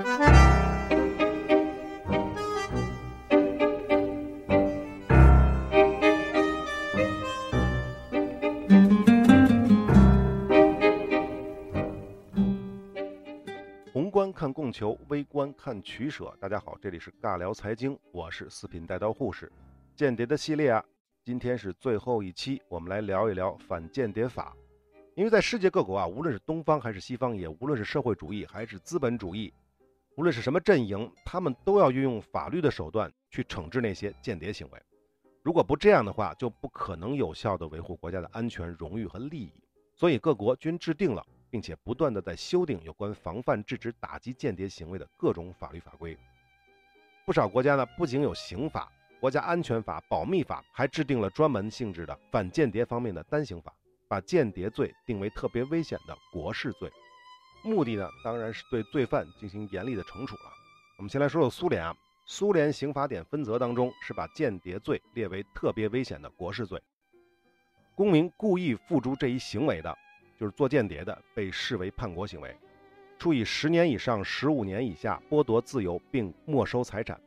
宏观看供求，微观看取舍。大家好，这里是尬聊财经，我是四品带刀护士。间谍的系列啊，今天是最后一期，我们来聊一聊反间谍法。因为在世界各国啊，无论是东方还是西方，也无论是社会主义还是资本主义，无论是什么阵营，他们都要运用法律的手段去惩治那些间谍行为。如果不这样的话，就不可能有效地维护国家的安全、荣誉和利益。所以各国均制定了，并且不断地在修订有关防范、制止、打击间谍行为的各种法律法规。不少国家呢，不仅有刑法、国家安全法、保密法，还制定了专门性质的反间谍方面的单行法。把间谍罪定为特别危险的国事罪，目的呢，当然是对罪犯进行严厉的惩处了。我们先来说说苏联啊，苏联刑法典分则当中是把间谍罪列为特别危险的国事罪。公民故意付诸这一行为的，就是做间谍的，被视为叛国行为，处以十年以上十五年以下剥夺自由并没收财产，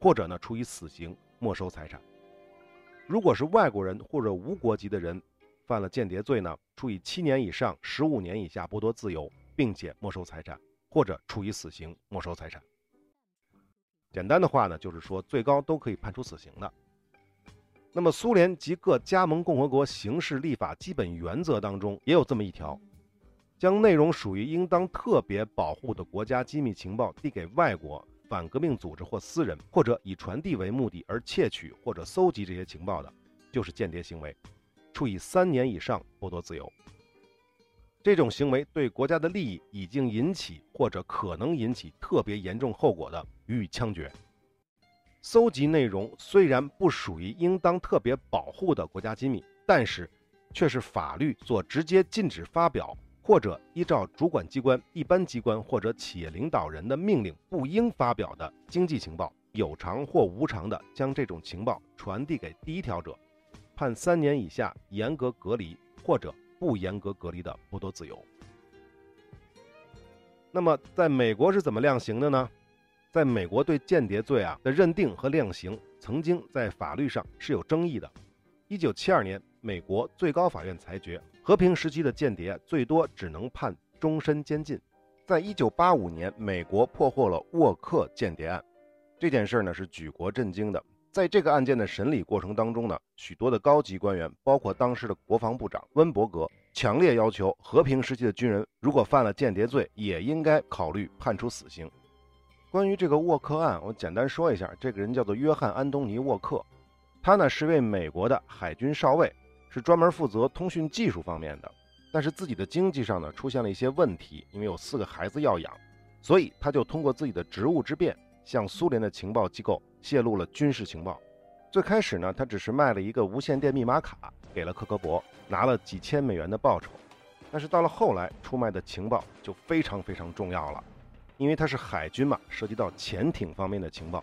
或者呢处以死刑没收财产。如果是外国人或者无国籍的人。犯了间谍罪呢，处以七年以上十五年以下剥夺自由，并且没收财产，或者处以死刑没收财产。简单的话呢，就是说最高都可以判处死刑的。那么苏联及各加盟共和国刑事立法基本原则当中也有这么一条：将内容属于应当特别保护的国家机密情报递给外国反革命组织或私人，或者以传递为目的而窃取或者搜集这些情报的，就是间谍行为。处以三年以上剥夺自由。这种行为对国家的利益已经引起或者可能引起特别严重后果的，予以枪决。搜集内容虽然不属于应当特别保护的国家机密，但是却是法律所直接禁止发表，或者依照主管机关、一般机关或者企业领导人的命令不应发表的经济情报，有偿或无偿的将这种情报传递给第一条者。判三年以下严格隔离或者不严格隔离的剥夺自由。那么，在美国是怎么量刑的呢？在美国对间谍罪啊的认定和量刑，曾经在法律上是有争议的。一九七二年，美国最高法院裁决，和平时期的间谍最多只能判终身监禁。在一九八五年，美国破获了沃克间谍案，这件事呢是举国震惊的。在这个案件的审理过程当中呢，许多的高级官员，包括当时的国防部长温伯格，强烈要求和平时期的军人如果犯了间谍罪，也应该考虑判处死刑。关于这个沃克案，我简单说一下，这个人叫做约翰·安东尼·沃克，他呢是位美国的海军少尉，是专门负责通讯技术方面的，但是自己的经济上呢出现了一些问题，因为有四个孩子要养，所以他就通过自己的职务之便，向苏联的情报机构。泄露了军事情报。最开始呢，他只是卖了一个无线电密码卡给了克格勃，拿了几千美元的报酬。但是到了后来，出卖的情报就非常非常重要了，因为他是海军嘛，涉及到潜艇方面的情报。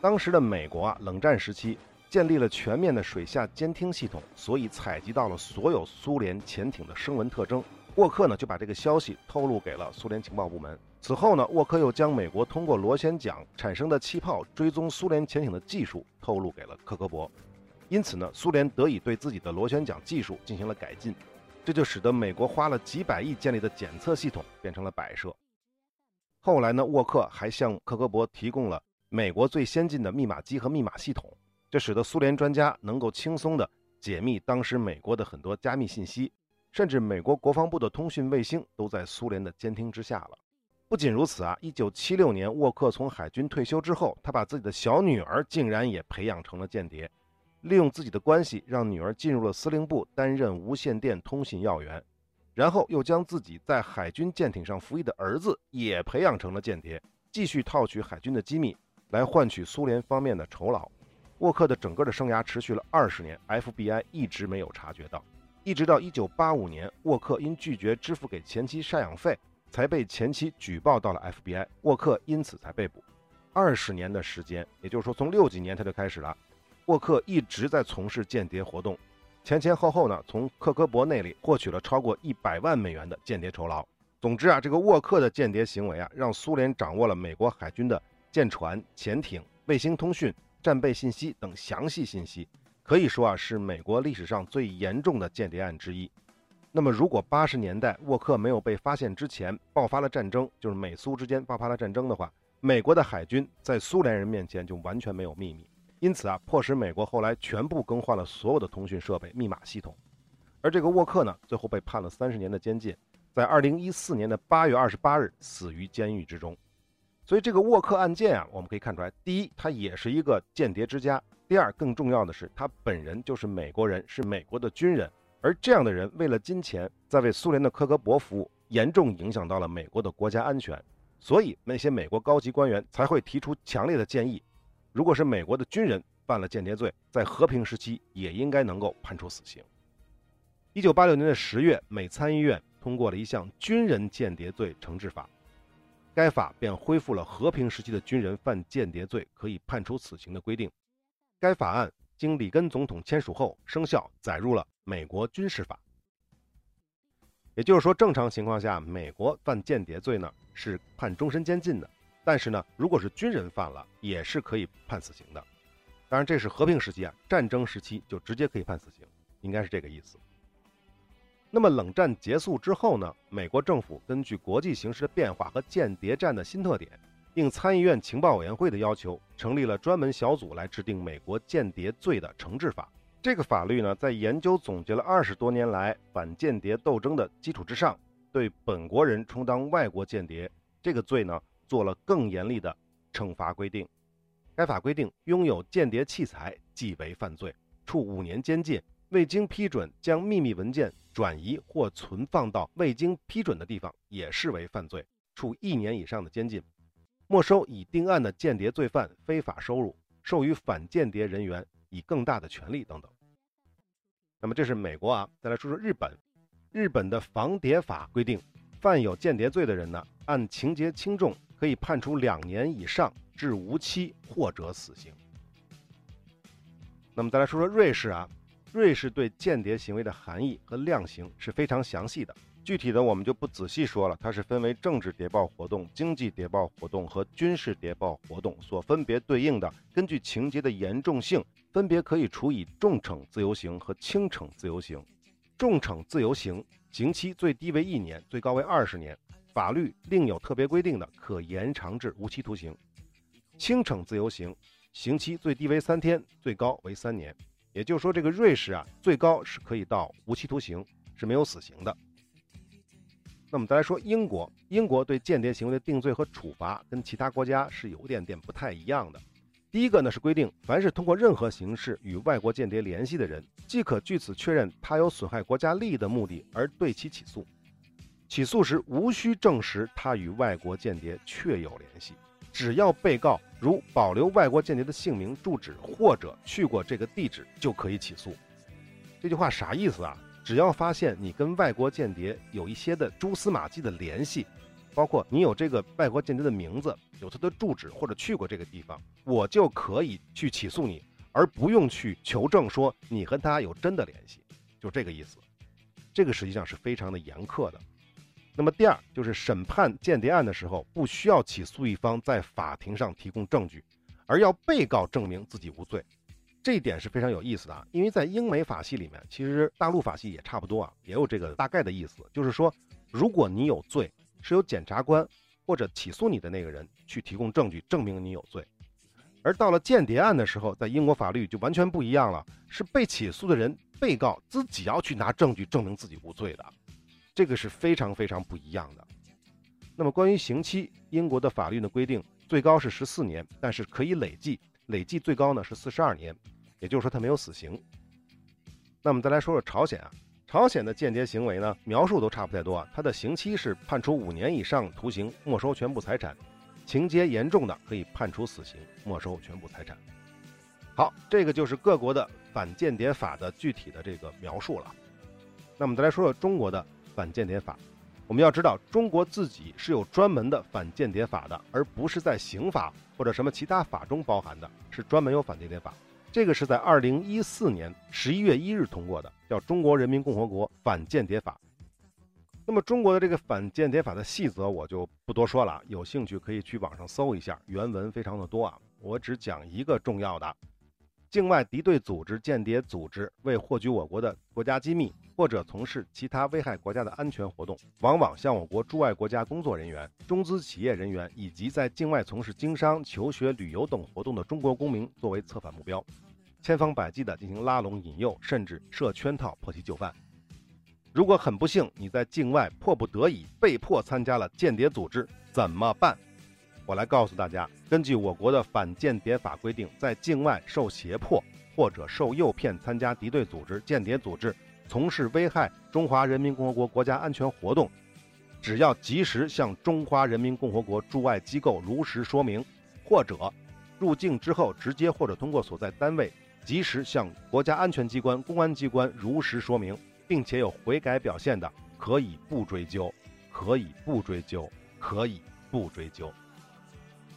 当时的美国啊，冷战时期建立了全面的水下监听系统，所以采集到了所有苏联潜艇的声纹特征。沃克呢就把这个消息透露给了苏联情报部门。此后呢，沃克又将美国通过螺旋桨产生的气泡追踪苏联潜艇的技术透露给了克格勃。因此呢，苏联得以对自己的螺旋桨技术进行了改进，这就使得美国花了几百亿建立的检测系统变成了摆设。后来呢，沃克还向克格勃提供了美国最先进的密码机和密码系统，这使得苏联专家能够轻松地解密当时美国的很多加密信息。甚至美国国防部的通讯卫星都在苏联的监听之下了。不仅如此啊，一九七六年，沃克从海军退休之后，他把自己的小女儿竟然也培养成了间谍，利用自己的关系让女儿进入了司令部担任无线电通信要员，然后又将自己在海军舰艇上服役的儿子也培养成了间谍，继续套取海军的机密来换取苏联方面的酬劳。沃克的整个的生涯持续了二十年，FBI 一直没有察觉到。一直到一九八五年，沃克因拒绝支付给前妻赡养费，才被前妻举报到了 FBI，沃克因此才被捕。二十年的时间，也就是说从六几年他就开始了，沃克一直在从事间谍活动，前前后后呢，从克格勃那里获取了超过一百万美元的间谍酬劳，总之啊，这个沃克的间谍行为啊，让苏联掌握了美国海军的舰船、潜艇、卫星通讯、战备信息等详细信息，可以说啊，是美国历史上最严重的间谍案之一。那么，如果八十年代沃克没有被发现之前爆发了战争，就是美苏之间爆发了战争的话，美国的海军在苏联人面前就完全没有秘密。因此啊，迫使美国后来全部更换了所有的通讯设备、密码系统。而这个沃克呢，最后被判了三十年的监禁，在二零一四年的八月二十八日死于监狱之中。所以这个沃克案件啊，我们可以看出来，第一，他也是一个间谍之家；第二，更重要的是，他本人就是美国人，是美国的军人。而这样的人为了金钱，在为苏联的克格勃服务，严重影响到了美国的国家安全。所以那些美国高级官员才会提出强烈的建议。如果是美国的军人犯了间谍罪，在和平时期也应该能够判处死刑。一九八六年的十月，美参议院通过了一项军人间谍罪惩治法，该法便恢复了和平时期的军人犯间谍罪可以判处死刑的规定。该法案经里根总统签署后生效，载入了美国军事法。也就是说，正常情况下，美国犯间谍罪呢是判终身监禁的。但是呢，如果是军人犯了，也是可以判死刑的。当然，这是和平时期啊，战争时期就直接可以判死刑，应该是这个意思。那么，冷战结束之后呢，美国政府根据国际形势的变化和间谍战的新特点，应参议院情报委员会的要求，成立了专门小组来制定美国间谍罪的惩治法。这个法律呢，在研究总结了二十多年来反间谍斗争的基础之上，对本国人充当外国间谍这个罪呢。做了更严厉的惩罚规定。该法规定，拥有间谍器材即为犯罪，处五年监禁；未经批准将秘密文件转移或存放到未经批准的地方，也视为犯罪，处一年以上的监禁；没收已定案的间谍罪犯非法收入，授予反间谍人员以更大的权利等等。那么这是美国啊，再来说说日本。日本的防谍法规定，犯有间谍罪的人呢，按情节轻重。可以判处两年以上至无期或者死刑。那么再来说说瑞士啊，瑞士对间谍行为的含义和量刑是非常详细的，具体的我们就不仔细说了。它是分为政治谍报活动、经济谍报活动和军事谍报活动所分别对应的，根据情节的严重性，分别可以处以重惩自由刑和轻惩自由刑。重惩自由刑刑期最低为一年，最高为二十年。法律另有特别规定的，可延长至无期徒刑。轻惩自由刑，刑期最低为三天，最高为三年。也就是说，这个瑞士啊，最高是可以到无期徒刑，是没有死刑的。那么再来说英国，英国对间谍行为的定罪和处罚跟其他国家是有点点不太一样的。第一个呢是规定，凡是通过任何形式与外国间谍联系的人，即可据此确认他有损害国家利益的目的而对其起诉。起诉时无需证实他与外国间谍确有联系，只要被告如保留外国间谍的姓名、住址或者去过这个地址，就可以起诉。这句话啥意思啊？只要发现你跟外国间谍有一些的蛛丝马迹的联系，包括你有这个外国间谍的名字、有他的住址或者去过这个地方，我就可以去起诉你，而不用去求证说你和他有真的联系，就这个意思。这个实际上是非常的严苛的。那么第二就是审判间谍案的时候，不需要起诉一方在法庭上提供证据，而要被告证明自己无罪，这一点是非常有意思的啊。因为在英美法系里面，其实大陆法系也差不多啊，也有这个大概的意思，就是说，如果你有罪，是由检察官或者起诉你的那个人去提供证据证明你有罪，而到了间谍案的时候，在英国法律就完全不一样了，是被起诉的人被告自己要去拿证据证明自己无罪的。这个是非常非常不一样的。那么关于刑期，英国的法律呢规定最高是十四年，但是可以累计，累计最高呢是四十二年，也就是说他没有死刑。那我们再来说说朝鲜啊，朝鲜的间谍行为呢描述都差不太多啊，他的刑期是判处五年以上徒刑，没收全部财产，情节严重的可以判处死刑，没收全部财产。好，这个就是各国的反间谍法的具体的这个描述了。那我们再来说说中国的。反间谍法，我们要知道，中国自己是有专门的反间谍法的，而不是在刑法或者什么其他法中包含的，是专门有反间谍法。这个是在二零一四年十一月一日通过的，叫《中国人民共和国反间谍法》。那么中国的这个反间谍法的细则我就不多说了，有兴趣可以去网上搜一下，原文非常的多啊。我只讲一个重要的：境外敌对组织、间谍组织为获取我国的国家机密，或者从事其他危害国家的安全活动，往往向我国驻外国家工作人员、中资企业人员以及在境外从事经商、求学、旅游等活动的中国公民作为策反目标，千方百计地进行拉拢、引诱，甚至设圈套，迫其就范。如果很不幸你在境外迫不得已被迫参加了间谍组织，怎么办？我来告诉大家，根据我国的反间谍法规定，在境外受胁迫或者受诱骗参加敌对组织、间谍组织，从事危害中华人民共和国国家安全活动，只要及时向中华人民共和国驻外机构如实说明，或者入境之后直接或者通过所在单位及时向国家安全机关、公安机关如实说明。并且有悔改表现的，可以不追究，可以不追究，可以不追究。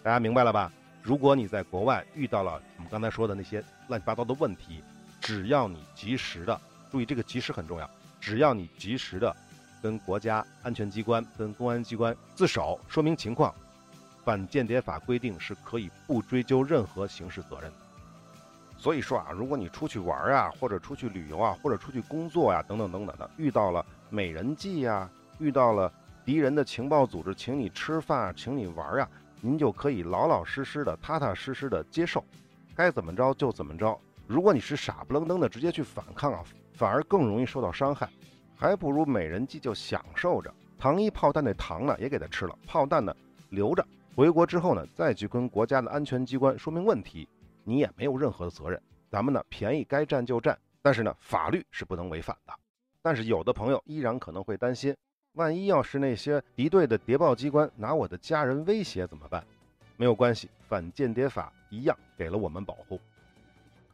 大家明白了吧？如果你在国外遇到了我们刚才说的那些乱七八糟的问题，只要你及时的，注意这个及时很重要，只要你及时的跟国家安全机关、跟公安机关自首说明情况，反间谍法规定是可以不追究任何刑事责任的。所以说啊，如果你出去玩啊，或者出去旅游啊，或者出去工作呀，等等等等的，遇到了美人计呀，遇到了敌人的情报组织请你吃饭，请你玩啊，您就可以老老实实的、踏踏实实的接受，该怎么着就怎么着。如果你是傻不愣登的直接去反抗啊，反而更容易受到伤害，还不如美人计就享受着，糖衣炮弹那糖呢也给他吃了，炮弹呢留着，回国之后呢再去跟国家的安全机关说明问题。你也没有任何的责任，咱们呢便宜该占就占，但是呢法律是不能违反的。但是有的朋友依然可能会担心，万一要是那些敌对的谍报机关拿我的家人威胁怎么办？没有关系，反间谍法一样给了我们保护。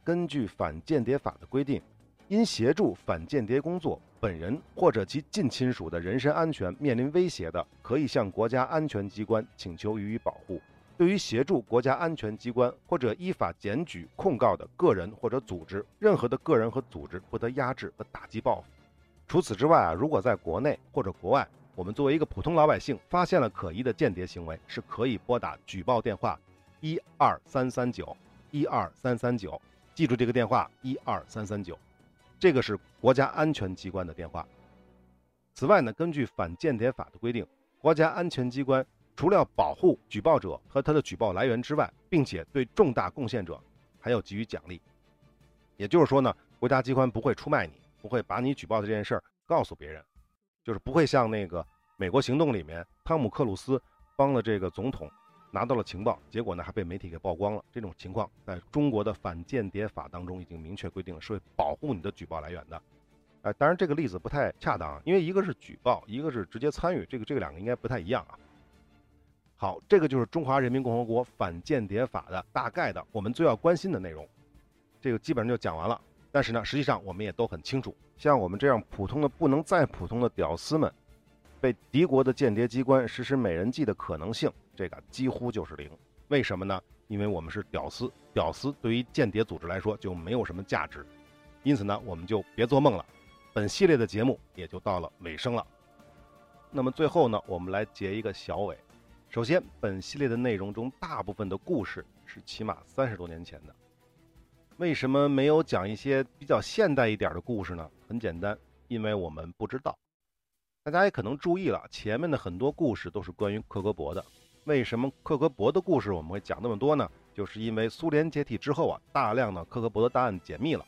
根据反间谍法的规定，因协助反间谍工作，本人或者其近亲属的人身安全面临威胁的，可以向国家安全机关请求予以保护。对于协助国家安全机关或者依法检举控告的个人或者组织，任何的个人和组织不得压制和打击报复。除此之外啊，如果在国内或者国外，我们作为一个普通老百姓发现了可疑的间谍行为，是可以拨打举报电话一二三三九一二三三九，记住这个电话一二三三九，这个是国家安全机关的电话。此外呢，根据反间谍法的规定，国家安全机关。除了保护举报者和他的举报来源之外，并且对重大贡献者还要给予奖励。也就是说呢，国家机关不会出卖你，不会把你举报的这件事儿告诉别人，就是不会像那个《美国行动》里面汤姆克鲁斯帮了这个总统拿到了情报，结果呢还被媒体给曝光了。这种情况在中国的反间谍法当中已经明确规定了，是会保护你的举报来源的。哎，当然这个例子不太恰当，因为一个是举报，一个是直接参与，这个这个两个应该不太一样啊。好，这个就是中华人民共和国反间谍法的大概的我们最要关心的内容，这个基本上就讲完了。但是呢，实际上我们也都很清楚，像我们这样普通的不能再普通的屌丝们，被敌国的间谍机关实施美人计的可能性，这个几乎就是零。为什么呢？因为我们是屌丝，屌丝对于间谍组织来说就没有什么价值。因此呢，我们就别做梦了。本系列的节目也就到了尾声了。那么最后呢，我们来结一个小尾。首先，本系列的内容中大部分的故事是起码三十多年前的。为什么没有讲一些比较现代一点的故事呢？很简单，因为我们不知道。大家也可能注意了，前面的很多故事都是关于克格勃的。为什么克格勃的故事我们会讲那么多呢？就是因为苏联解体之后啊，大量的克格勃的档案解密了，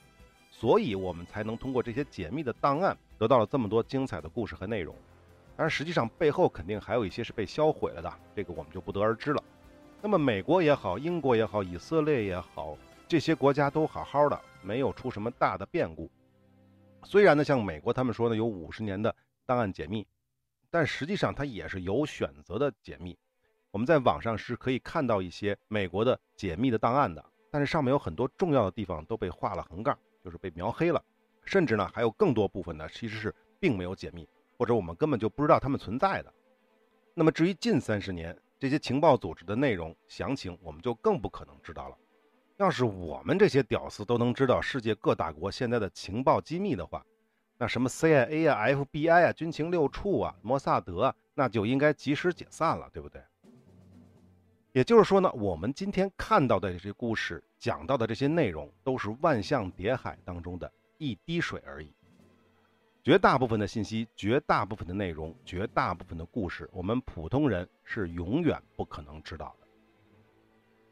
所以我们才能通过这些解密的档案得到了这么多精彩的故事和内容。当然，实际上背后肯定还有一些是被销毁了的，这个我们就不得而知了。那么美国也好，英国也好，以色列也好，这些国家都好好的，没有出什么大的变故。虽然呢，像美国他们说呢有五十年的档案解密，但实际上它也是有选择的解密。我们在网上是可以看到一些美国的解密的档案的，但是上面有很多重要的地方都被画了横杠，就是被描黑了，甚至呢还有更多部分呢其实是并没有解密。或者我们根本就不知道他们存在的。那么至于近三十年这些情报组织的内容详情，我们就更不可能知道了。要是我们这些屌丝都能知道世界各大国现在的情报机密的话，那什么 CIA 啊、FBI 啊、军情六处啊、摩萨德啊，那就应该及时解散了，对不对？也就是说呢，我们今天看到的这些故事，讲到的这些内容，都是万象叠海当中的一滴水而已。绝大部分的信息、绝大部分的内容、绝大部分的故事，我们普通人是永远不可能知道的。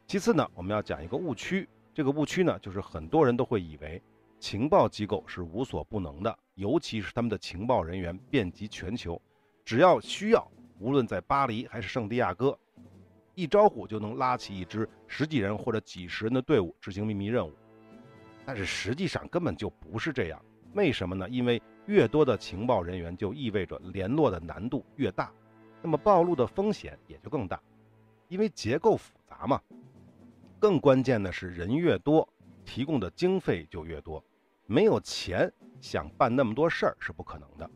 其次呢，我们要讲一个误区，这个误区呢，就是很多人都会以为情报机构是无所不能的，尤其是他们的情报人员遍及全球，只要需要，无论在巴黎还是圣地亚哥。一招呼就能拉起一支十几人或者几十人的队伍执行秘密任务，但是实际上根本就不是这样。为什么呢？因为越多的情报人员就意味着联络的难度越大，那么暴露的风险也就更大，因为结构复杂嘛。更关键的是，人越多，提供的经费就越多，没有钱想办那么多事儿是不可能的。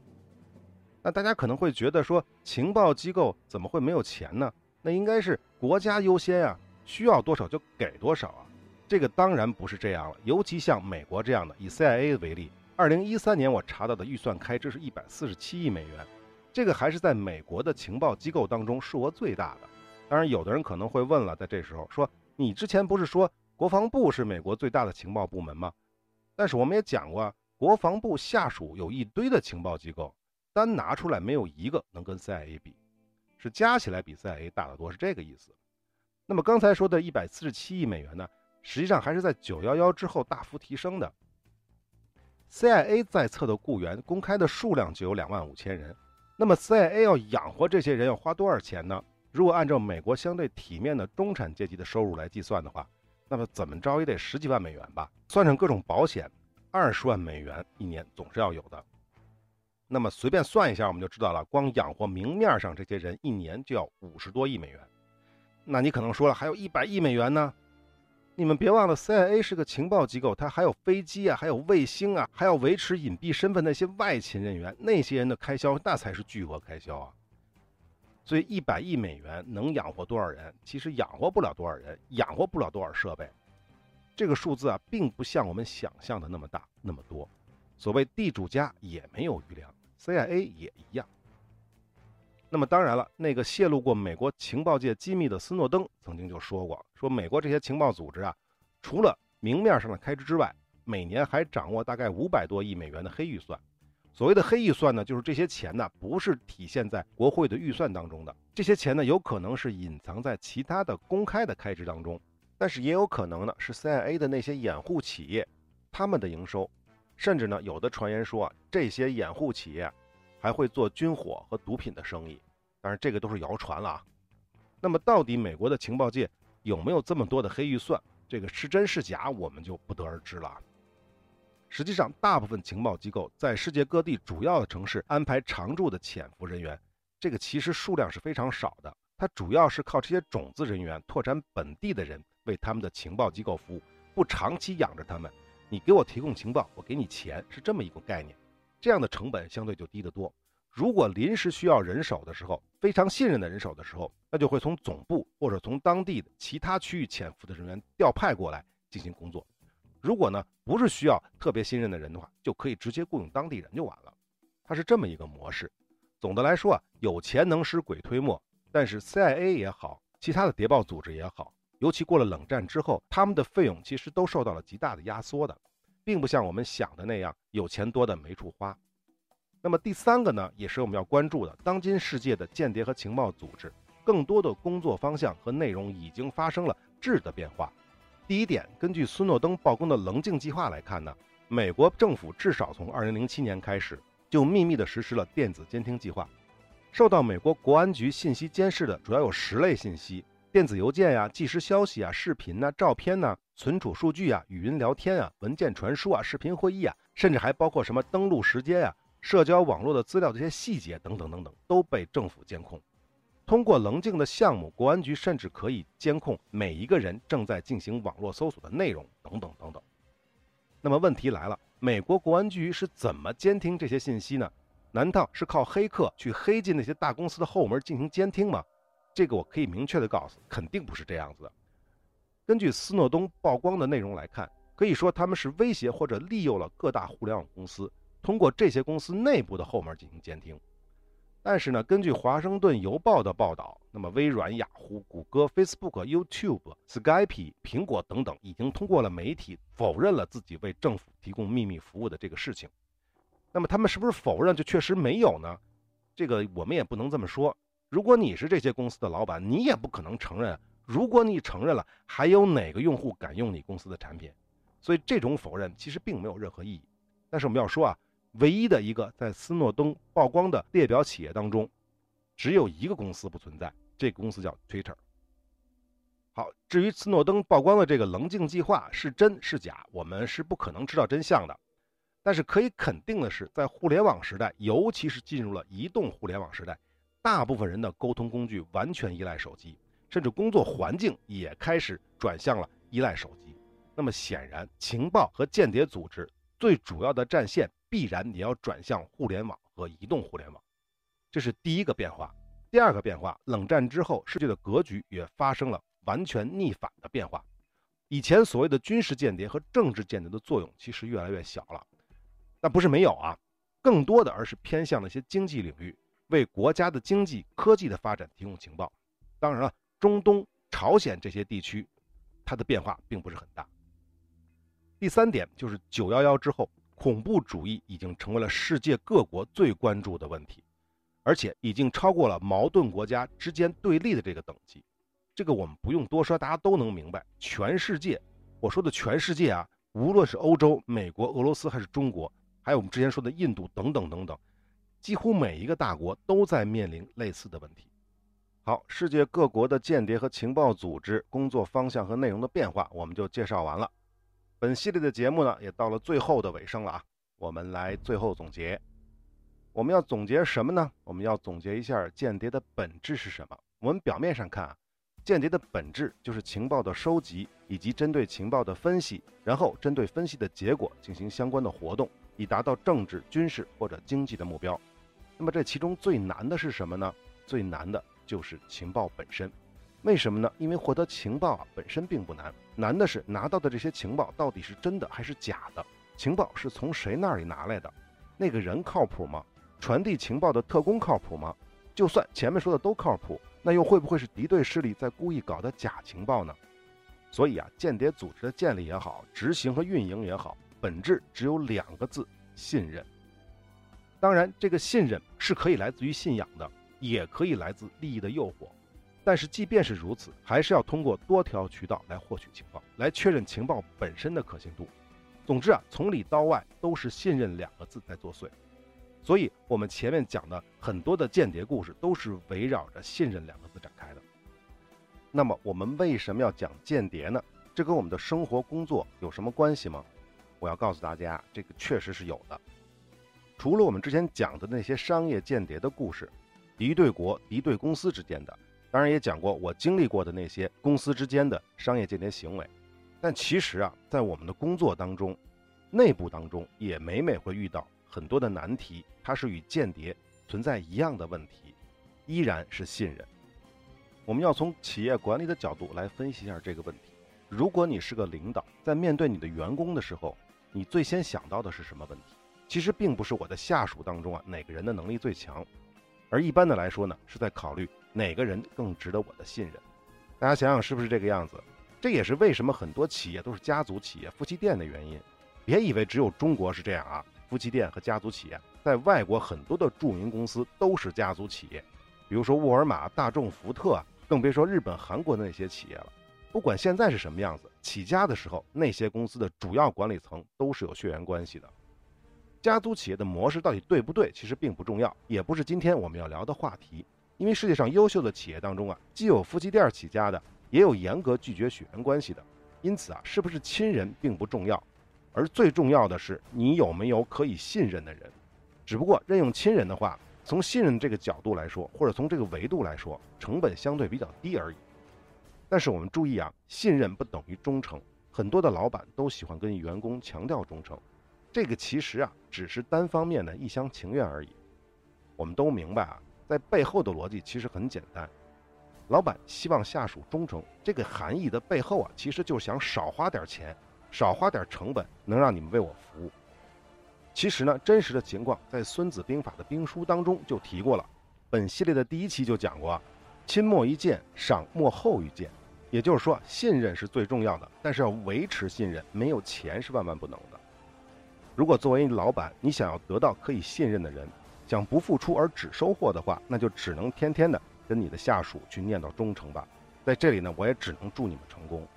那大家可能会觉得说，情报机构怎么会没有钱呢？那应该是国家优先啊，需要多少就给多少啊。这个当然不是这样了。尤其像美国这样的，以 CIA 为例，二零一三年我查到的预算开支是一百四十七亿美元，这个还是在美国的情报机构当中数额最大的。当然，有的人可能会问了，在这时候说，你之前不是说国防部是美国最大的情报部门吗？但是我们也讲过，国防部下属有一堆的情报机构，单拿出来没有一个能跟 CIA 比。是加起来比 CIA 大得多，是这个意思。那么刚才说的一百四十七亿美元呢，实际上还是在九幺幺之后大幅提升的。CIA 在册的雇员公开的数量就有两万五千人，那么 CIA 要养活这些人要花多少钱呢？如果按照美国相对体面的中产阶级的收入来计算的话，那么怎么着也得十几万美元吧，算上各种保险，二十万美元一年总是要有的。那么随便算一下，我们就知道了，光养活明面上这些人，一年就要五十多亿美元。那你可能说了，还有一百亿美元呢？你们别忘了，CIA 是个情报机构，它还有飞机啊，还有卫星啊，还要维持隐蔽身份那些外勤人员，那些人的开销那才是巨额开销啊。所以一百亿美元能养活多少人？其实养活不了多少人，养活不了多少设备。这个数字啊，并不像我们想象的那么大那么多。所谓地主家也没有余粮。CIA 也一样。那么当然了，那个泄露过美国情报界机密的斯诺登曾经就说过：“说美国这些情报组织啊，除了明面上的开支之外，每年还掌握大概五百多亿美元的黑预算。所谓的黑预算呢，就是这些钱呢不是体现在国会的预算当中的，这些钱呢有可能是隐藏在其他的公开的开支当中，但是也有可能呢是 CIA 的那些掩护企业他们的营收。”甚至呢，有的传言说啊，这些掩护企业还会做军火和毒品的生意，当然这个都是谣传了啊。那么到底美国的情报界有没有这么多的黑预算？这个是真是假，我们就不得而知了。实际上，大部分情报机构在世界各地主要的城市安排常驻的潜伏人员，这个其实数量是非常少的。它主要是靠这些种子人员拓展本地的人为他们的情报机构服务，不长期养着他们。你给我提供情报，我给你钱，是这么一个概念，这样的成本相对就低得多。如果临时需要人手的时候，非常信任的人手的时候，那就会从总部或者从当地的其他区域潜伏的人员调派过来进行工作。如果呢不是需要特别信任的人的话，就可以直接雇佣当地人就完了。它是这么一个模式。总的来说啊，有钱能使鬼推磨，但是 CIA 也好，其他的谍报组织也好。尤其过了冷战之后，他们的费用其实都受到了极大的压缩的，并不像我们想的那样有钱多的没处花。那么第三个呢，也是我们要关注的，当今世界的间谍和情报组织，更多的工作方向和内容已经发生了质的变化。第一点，根据斯诺登曝光的棱镜计划来看呢，美国政府至少从2007年开始就秘密地实施了电子监听计划，受到美国国安局信息监视的主要有十类信息。电子邮件呀、即时消息啊、视频呐、照片呐、存储数据啊、语音聊天啊、文件传输啊、视频会议啊，甚至还包括什么登录时间呀、社交网络的资料这些细节等等等等，都被政府监控。通过棱镜的项目，国安局甚至可以监控每一个人正在进行网络搜索的内容等等等等。那么问题来了，美国国安局是怎么监听这些信息呢？难道是靠黑客去黑进那些大公司的后门进行监听吗？这个我可以明确的告诉，肯定不是这样子的。根据斯诺登曝光的内容来看，可以说他们是威胁或者利诱了各大互联网公司，通过这些公司内部的后门进行监听。但是呢，根据《华盛顿邮报》的报道，那么微软、雅虎、谷歌、Facebook、YouTube、Skype、苹果等等，已经通过了媒体否认了自己为政府提供秘密服务的这个事情。那么他们是不是否认就确实没有呢？这个我们也不能这么说。如果你是这些公司的老板，你也不可能承认。如果你承认了，还有哪个用户敢用你公司的产品？所以这种否认其实并没有任何意义。但是我们要说啊。唯一的一个在斯诺登曝光的列表企业当中，只有一个公司不存在，这个公司叫 Twitter。好，至于斯诺登曝光的这个棱镜计划是真是假，我们是不可能知道真相的。但是可以肯定的是，在互联网时代，尤其是进入了移动互联网时代，大部分人的沟通工具完全依赖手机，甚至工作环境也开始转向了依赖手机。那么显然，情报和间谍组织最主要的战线。必然也要转向互联网和移动互联网，这是第一个变化。第二个变化，冷战之后世界的格局也发生了完全逆反的变化。以前所谓的军事间谍和政治间谍的作用其实越来越小了，但不是没有啊，更多的而是偏向了一些经济领域，为国家的经济科技的发展提供情报。当然了，中东、朝鲜这些地区，它的变化并不是很大。第三点就是九幺幺之后。恐怖主义已经成为了世界各国最关注的问题，而且已经超过了矛盾国家之间对立的这个等级。这个我们不用多说，大家都能明白。全世界，我说的全世界啊，无论是欧洲、美国、俄罗斯还是中国，还有我们之前说的印度等等等等，几乎每一个大国都在面临类似的问题。好，世界各国的间谍和情报组织工作方向和内容的变化，我们就介绍完了。本系列的节目呢，也到了最后的尾声了啊！我们来最后总结，我们要总结什么呢？我们要总结一下间谍的本质是什么？我们表面上看啊，间谍的本质就是情报的收集以及针对情报的分析，然后针对分析的结果进行相关的活动，以达到政治、军事或者经济的目标。那么这其中最难的是什么呢？最难的就是情报本身。为什么呢？因为获得情报啊本身并不难，难的是拿到的这些情报到底是真的还是假的？情报是从谁那里拿来的？那个人靠谱吗？传递情报的特工靠谱吗？就算前面说的都靠谱，那又会不会是敌对势力在故意搞的假情报呢？所以啊，间谍组织的建立也好，执行和运营也好，本质只有两个字：信任。当然，这个信任是可以来自于信仰的，也可以来自利益的诱惑。但是即便是如此，还是要通过多条渠道来获取情报，来确认情报本身的可信度。总之啊，从里到外都是信任两个字在作祟。所以，我们前面讲的很多的间谍故事都是围绕着信任两个字展开的。那么，我们为什么要讲间谍呢？这跟我们的生活工作有什么关系吗？我要告诉大家，这个确实是有的。除了我们之前讲的那些商业间谍的故事，敌对国、敌对公司之间的。当然也讲过我经历过的那些公司之间的商业间谍行为，但其实啊，在我们的工作当中，内部当中也每每会遇到很多的难题，它是与间谍存在一样的问题，依然是信任。我们要从企业管理的角度来分析一下这个问题。如果你是个领导，在面对你的员工的时候，你最先想到的是什么问题？其实并不是我的下属当中啊哪个人的能力最强，而一般的来说呢，是在考虑。哪个人更值得我的信任？大家想想是不是这个样子？这也是为什么很多企业都是家族企业、夫妻店的原因。别以为只有中国是这样啊！夫妻店和家族企业，在外国很多的著名公司都是家族企业，比如说沃尔玛、大众、福特，更别说日本、韩国的那些企业了。不管现在是什么样子，起家的时候那些公司的主要管理层都是有血缘关系的。家族企业的模式到底对不对？其实并不重要，也不是今天我们要聊的话题。因为世界上优秀的企业当中啊，既有夫妻店起家的，也有严格拒绝血缘关系的。因此啊，是不是亲人并不重要，而最重要的是你有没有可以信任的人。只不过任用亲人的话，从信任这个角度来说，或者从这个维度来说，成本相对比较低而已。但是我们注意啊，信任不等于忠诚。很多的老板都喜欢跟员工强调忠诚，这个其实啊，只是单方面的一厢情愿而已。我们都明白啊。在背后的逻辑其实很简单，老板希望下属忠诚，这个含义的背后啊，其实就是想少花点钱，少花点成本，能让你们为我服务。其实呢，真实的情况在《孙子兵法》的兵书当中就提过了。本系列的第一期就讲过，亲莫一见，赏莫后一见。也就是说，信任是最重要的，但是要维持信任，没有钱是万万不能的。如果作为老板，你想要得到可以信任的人，想不付出而只收获的话，那就只能天天的跟你的下属去念叨忠诚吧。在这里呢，我也只能祝你们成功。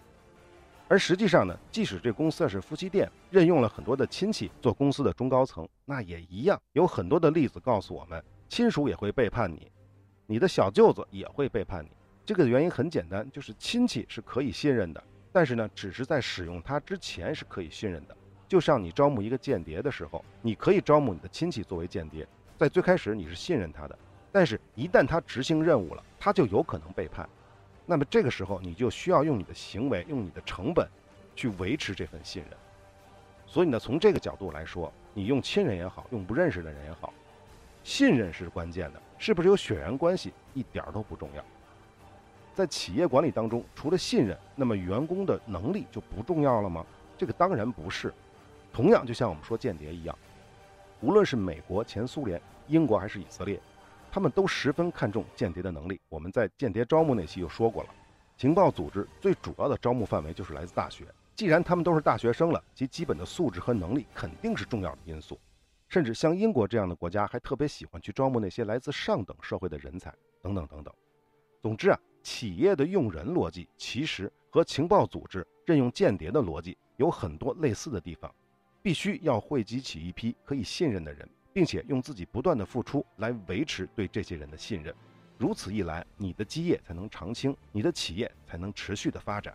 而实际上呢，即使这公司是夫妻店，任用了很多的亲戚做公司的中高层，那也一样有很多的例子告诉我们，亲属也会背叛你，你的小舅子也会背叛你。这个原因很简单，就是亲戚是可以信任的，但是呢，只是在使用它之前是可以信任的。就像你招募一个间谍的时候，你可以招募你的亲戚作为间谍，在最开始你是信任他的，但是一旦他执行任务了，他就有可能背叛。那么这个时候你就需要用你的行为，用你的成本，去维持这份信任。所以呢，从这个角度来说，你用亲人也好，用不认识的人也好，信任是关键的，是不是有血缘关系一点都不重要。在企业管理当中，除了信任，那么员工的能力就不重要了吗？这个当然不是。同样，就像我们说间谍一样，无论是美国、前苏联、英国还是以色列，他们都十分看重间谍的能力。我们在间谍招募那期就说过了，情报组织最主要的招募范围就是来自大学。既然他们都是大学生了，其基本的素质和能力肯定是重要的因素。甚至像英国这样的国家，还特别喜欢去招募那些来自上等社会的人才，等等等等。总之啊，企业的用人逻辑其实和情报组织任用间谍的逻辑有很多类似的地方。必须要汇集起一批可以信任的人，并且用自己不断的付出来维持对这些人的信任。如此一来，你的基业才能长青，你的企业才能持续的发展。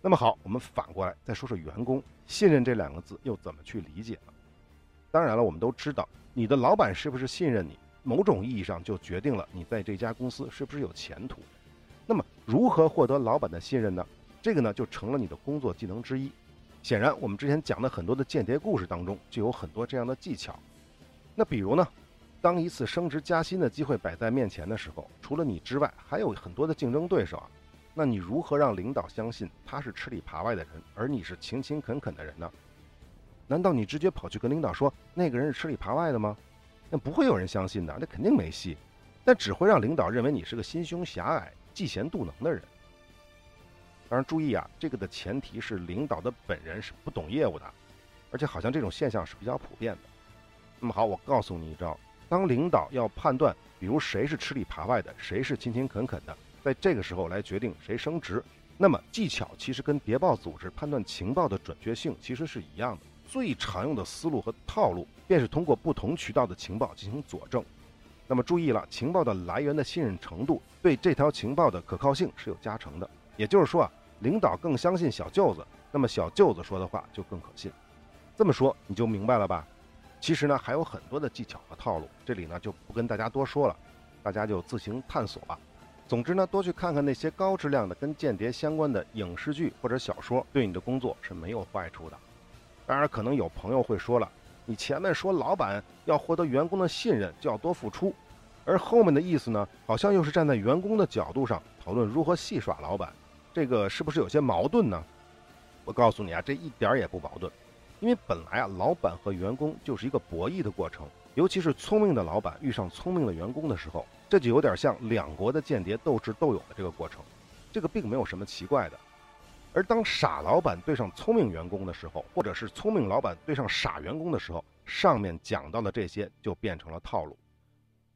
那么好，我们反过来再说说员工信任这两个字又怎么去理解呢？当然了，我们都知道，你的老板是不是信任你，某种意义上就决定了你在这家公司是不是有前途。那么，如何获得老板的信任呢？这个呢，就成了你的工作技能之一。显然，我们之前讲的很多的间谍故事当中，就有很多这样的技巧。那比如呢，当一次升职加薪的机会摆在面前的时候，除了你之外，还有很多的竞争对手啊。那你如何让领导相信他是吃里扒外的人，而你是勤勤恳恳的人呢？难道你直接跑去跟领导说那个人是吃里扒外的吗？那不会有人相信的，那肯定没戏。那只会让领导认为你是个心胸狭隘、嫉贤妒能的人。当然，注意啊，这个的前提是领导的本人是不懂业务的，而且好像这种现象是比较普遍的。那么好，我告诉你一招：当领导要判断，比如谁是吃里扒外的，谁是勤勤恳恳的，在这个时候来决定谁升职，那么技巧其实跟谍报组织判断情报的准确性其实是一样的。最常用的思路和套路，便是通过不同渠道的情报进行佐证。那么注意了，情报的来源的信任程度，对这条情报的可靠性是有加成的。也就是说啊。领导更相信小舅子，那么小舅子说的话就更可信。这么说你就明白了吧？其实呢还有很多的技巧和套路，这里呢就不跟大家多说了，大家就自行探索吧。总之呢，多去看看那些高质量的跟间谍相关的影视剧或者小说，对你的工作是没有坏处的。当然，可能有朋友会说了，你前面说老板要获得员工的信任就要多付出，而后面的意思呢，好像又是站在员工的角度上讨论如何戏耍老板。这个是不是有些矛盾呢？我告诉你啊，这一点也不矛盾，因为本来啊，老板和员工就是一个博弈的过程，尤其是聪明的老板遇上聪明的员工的时候，这就有点像两国的间谍斗智斗勇的这个过程，这个并没有什么奇怪的。而当傻老板对上聪明员工的时候，或者是聪明老板对上傻员工的时候，上面讲到的这些就变成了套路。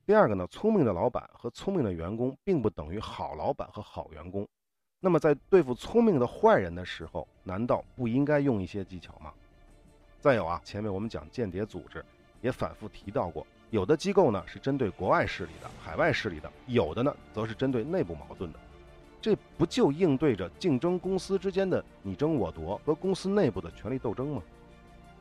第二个呢，聪明的老板和聪明的员工并不等于好老板和好员工。那么在对付聪明的坏人的时候，难道不应该用一些技巧吗？再有啊，前面我们讲间谍组织，也反复提到过，有的机构呢是针对国外势力的、海外势力的，有的呢则是针对内部矛盾的。这不就应对着竞争公司之间的你争我夺和公司内部的权力斗争吗？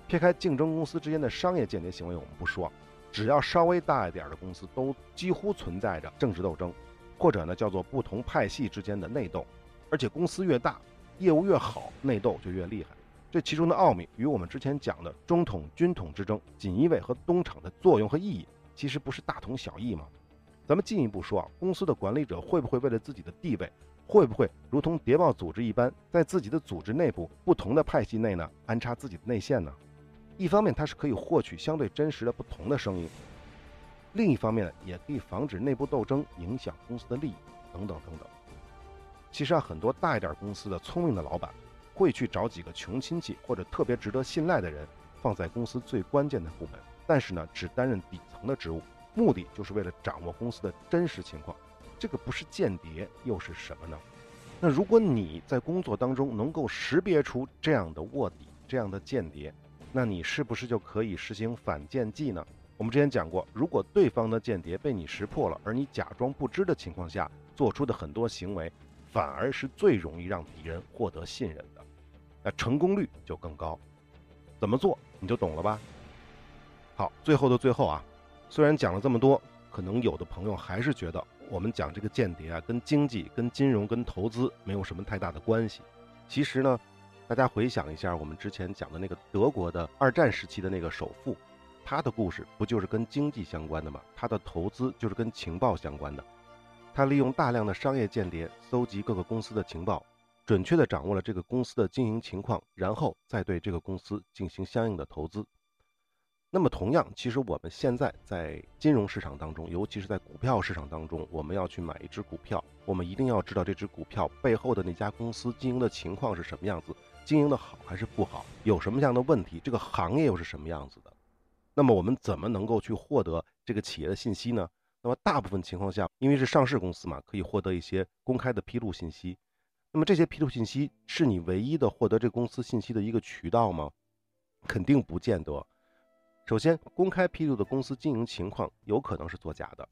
撇开竞争公司之间的商业间谍行为我们不说，只要稍微大一点的公司，都几乎存在着政治斗争，或者呢叫做不同派系之间的内斗。而且公司越大，业务越好，内斗就越厉害。这其中的奥秘与我们之前讲的中统军统之争、锦衣卫和东厂的作用和意义，其实不是大同小异吗？咱们进一步说啊，公司的管理者会不会为了自己的地位，会不会如同谍报组织一般，在自己的组织内部不同的派系内呢安插自己的内线呢？一方面它是可以获取相对真实的不同的声音，另一方面也可以防止内部斗争影响公司的利益等等等等。其实啊，很多大一点公司的聪明的老板会去找几个穷亲戚或者特别值得信赖的人放在公司最关键的部门，但是呢，只担任底层的职务，目的就是为了掌握公司的真实情况。这个不是间谍又是什么呢？那如果你在工作当中能够识别出这样的卧底、这样的间谍，那你是不是就可以实行反间计呢？我们之前讲过，如果对方的间谍被你识破了，而你假装不知的情况下做出的很多行为。反而是最容易让敌人获得信任的，那成功率就更高。怎么做你就懂了吧？好，最后的最后啊，虽然讲了这么多，可能有的朋友还是觉得我们讲这个间谍啊，跟经济、跟金融、跟投资没有什么太大的关系。其实呢，大家回想一下我们之前讲的那个德国的二战时期的那个首富，他的故事不就是跟经济相关的吗？他的投资就是跟情报相关的。他利用大量的商业间谍搜集各个公司的情报，准确地掌握了这个公司的经营情况，然后再对这个公司进行相应的投资。那么，同样，其实我们现在在金融市场当中，尤其是在股票市场当中，我们要去买一只股票，我们一定要知道这只股票背后的那家公司经营的情况是什么样子，经营的好还是不好，有什么样的问题，这个行业又是什么样子的。那么，我们怎么能够去获得这个企业的信息呢？那么大部分情况下，因为是上市公司嘛，可以获得一些公开的披露信息。那么这些披露信息是你唯一的获得这公司信息的一个渠道吗？肯定不见得。首先，公开披露的公司经营情况有可能是作假的。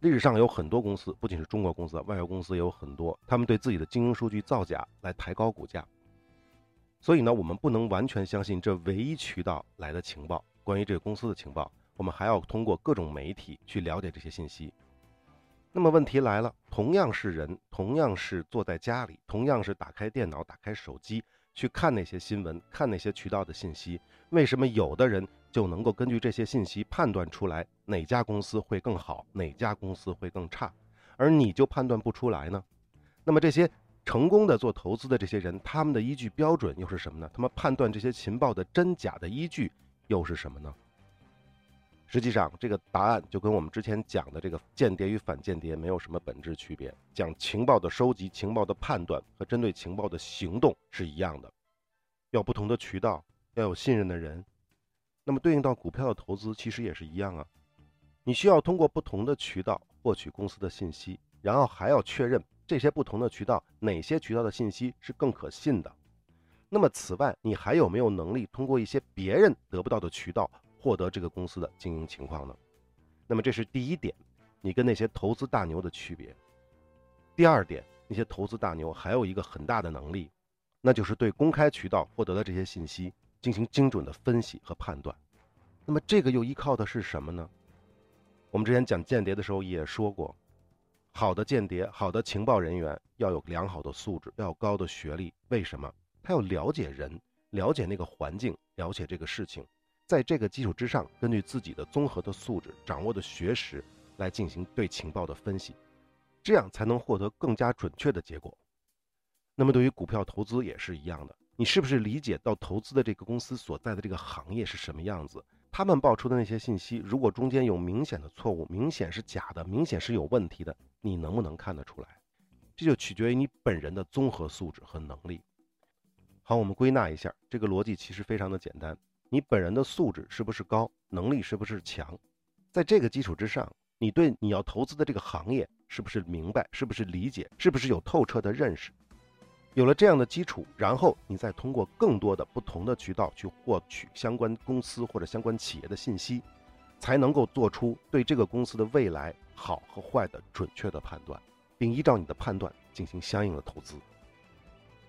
历史上有很多公司，不仅是中国公司，外国公司也有很多，他们对自己的经营数据造假来抬高股价。所以呢，我们不能完全相信这唯一渠道来的情报，关于这个公司的情报。我们还要通过各种媒体去了解这些信息。那么问题来了，同样是人，同样是坐在家里，同样是打开电脑、打开手机去看那些新闻、看那些渠道的信息，为什么有的人就能够根据这些信息判断出来哪家公司会更好，哪家公司会更差，而你就判断不出来呢？那么这些成功的做投资的这些人，他们的依据标准又是什么呢？他们判断这些情报的真假的依据又是什么呢？实际上，这个答案就跟我们之前讲的这个间谍与反间谍没有什么本质区别。讲情报的收集、情报的判断和针对情报的行动是一样的，要不同的渠道，要有信任的人。那么对应到股票的投资，其实也是一样啊。你需要通过不同的渠道获取公司的信息，然后还要确认这些不同的渠道哪些渠道的信息是更可信的。那么此外，你还有没有能力通过一些别人得不到的渠道？获得这个公司的经营情况呢？那么这是第一点，你跟那些投资大牛的区别。第二点，那些投资大牛还有一个很大的能力，那就是对公开渠道获得的这些信息进行精准的分析和判断。那么这个又依靠的是什么呢？我们之前讲间谍的时候也说过，好的间谍、好的情报人员要有良好的素质，要有高的学历。为什么？他要了解人，了解那个环境，了解这个事情。在这个基础之上，根据自己的综合的素质、掌握的学识来进行对情报的分析，这样才能获得更加准确的结果。那么对于股票投资也是一样的，你是不是理解到投资的这个公司所在的这个行业是什么样子？他们报出的那些信息，如果中间有明显的错误、明显是假的、明显是有问题的，你能不能看得出来？这就取决于你本人的综合素质和能力。好，我们归纳一下，这个逻辑其实非常的简单。你本人的素质是不是高，能力是不是强？在这个基础之上，你对你要投资的这个行业是不是明白，是不是理解，是不是有透彻的认识？有了这样的基础，然后你再通过更多的不同的渠道去获取相关公司或者相关企业的信息，才能够做出对这个公司的未来好和坏的准确的判断，并依照你的判断进行相应的投资。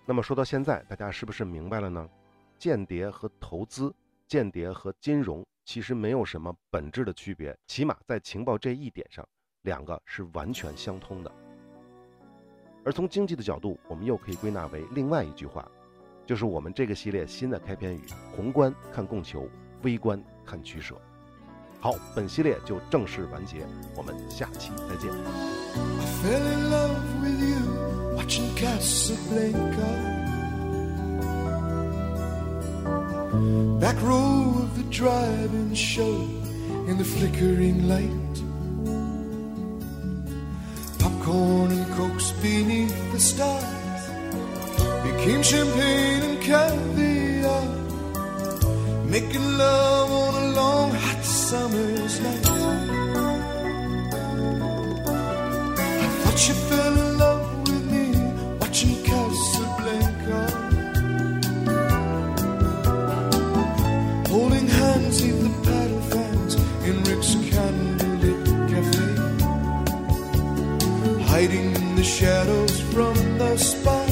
那么说到现在，大家是不是明白了呢？间谍和投资。间谍和金融其实没有什么本质的区别，起码在情报这一点上，两个是完全相通的。而从经济的角度，我们又可以归纳为另外一句话，就是我们这个系列新的开篇语：宏观看供求，微观看取舍。好，本系列就正式完结，我们下期再见。back row of the drive-in show in the flickering light. Popcorn and cokes beneath the stars became champagne and caviar. Making love on a long hot summer's night. I thought you fell in hiding the shadows from the spot.